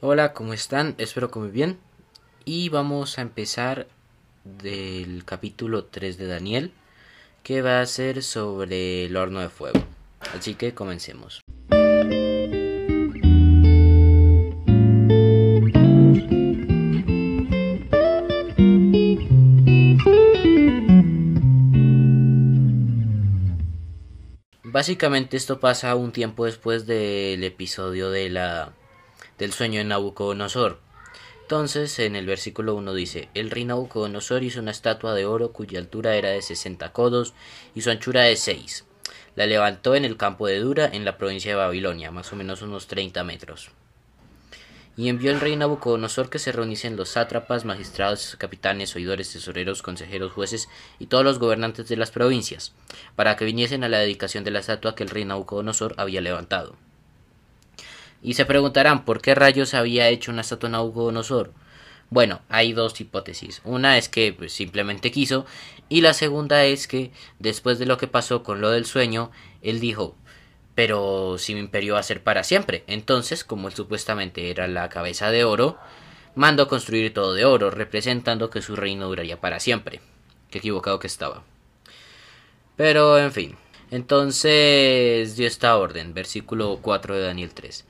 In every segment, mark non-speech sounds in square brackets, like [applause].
Hola, ¿cómo están? Espero que muy bien. Y vamos a empezar del capítulo 3 de Daniel, que va a ser sobre el horno de fuego. Así que comencemos. Básicamente esto pasa un tiempo después del episodio de la, del sueño de Nabucodonosor. Entonces, en el versículo 1 dice, el rey Nabucodonosor hizo una estatua de oro cuya altura era de 60 codos y su anchura de 6. La levantó en el campo de Dura, en la provincia de Babilonia, más o menos unos 30 metros. Y envió el rey Nabucodonosor que se reuniesen los sátrapas, magistrados, capitanes, oidores, tesoreros, consejeros, jueces y todos los gobernantes de las provincias, para que viniesen a la dedicación de la estatua que el rey Nabucodonosor había levantado. Y se preguntarán por qué rayos había hecho una estatua Nabucodonosor. Bueno, hay dos hipótesis. Una es que pues, simplemente quiso y la segunda es que después de lo que pasó con lo del sueño, él dijo, pero si mi imperio va a ser para siempre. Entonces, como él supuestamente era la cabeza de oro, mandó construir todo de oro, representando que su reino duraría para siempre. Qué equivocado que estaba. Pero, en fin. Entonces dio esta orden, versículo 4 de Daniel 3.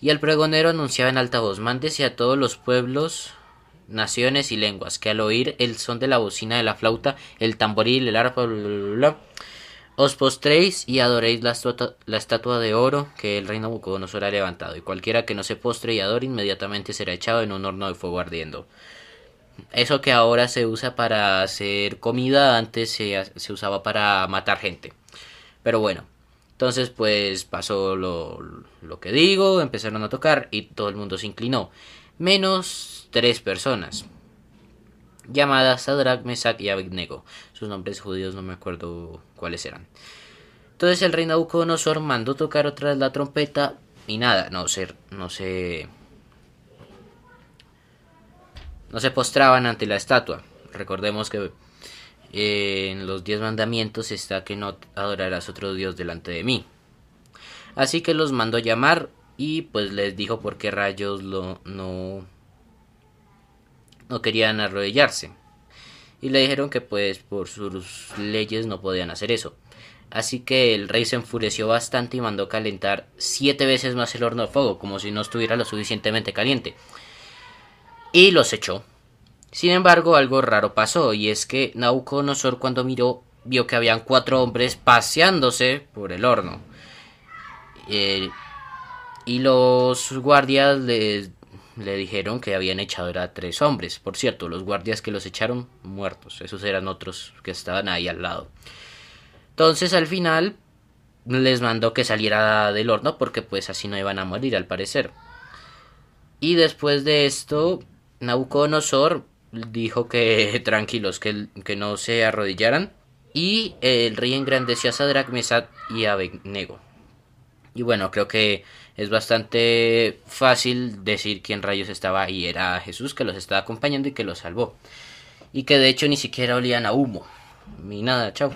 Y el pregonero anunciaba en alta voz, mándese a todos los pueblos, naciones y lenguas, que al oír el son de la bocina de la flauta, el tamboril, el arpa, os postréis y adoréis la, estatua de oro que el rey Nabucodonosor ha levantado, y cualquiera que no se postre y adore inmediatamente será echado en un horno de fuego ardiendo. Eso que ahora se usa para hacer comida, antes se, usaba para matar gente. Pero bueno, entonces pues pasó lo, lo que digo, empezaron a tocar y todo el mundo se inclinó. Menos tres personas llamadas Sadrach, Mesach y Abednego. Sus nombres judíos no me acuerdo cuáles eran. Entonces el rey Nabucodonosor mandó tocar otra vez la trompeta y nada, no se, no se, no se postraban ante la estatua. Recordemos que en los diez mandamientos está que no adorarás otro dios delante de mí. Así que los mandó llamar y pues les dijo por qué rayos lo, no no querían arrodillarse. Y le dijeron que pues por sus leyes no podían hacer eso. Así que el rey se enfureció bastante y mandó calentar siete veces más el horno de fuego, como si no estuviera lo suficientemente caliente. Y los echó. Sin embargo, algo raro pasó, y es que Nabucodonosor cuando miró vio que habían cuatro hombres paseándose por el horno. Eh, y los guardias les le dijeron que habían echado a tres hombres. Por cierto, los guardias que los echaron muertos. Esos eran otros que estaban ahí al lado. Entonces al final les mandó que saliera del horno porque pues así no iban a morir al parecer. Y después de esto, Nabucodonosor dijo que [laughs] tranquilos, que, que no se arrodillaran. Y el rey engrandeció a Sadrach, Mesad y Abednego. Y bueno, creo que es bastante fácil decir quién rayos estaba ahí. Era Jesús que los estaba acompañando y que los salvó. Y que de hecho ni siquiera olían a humo. Ni nada, chao.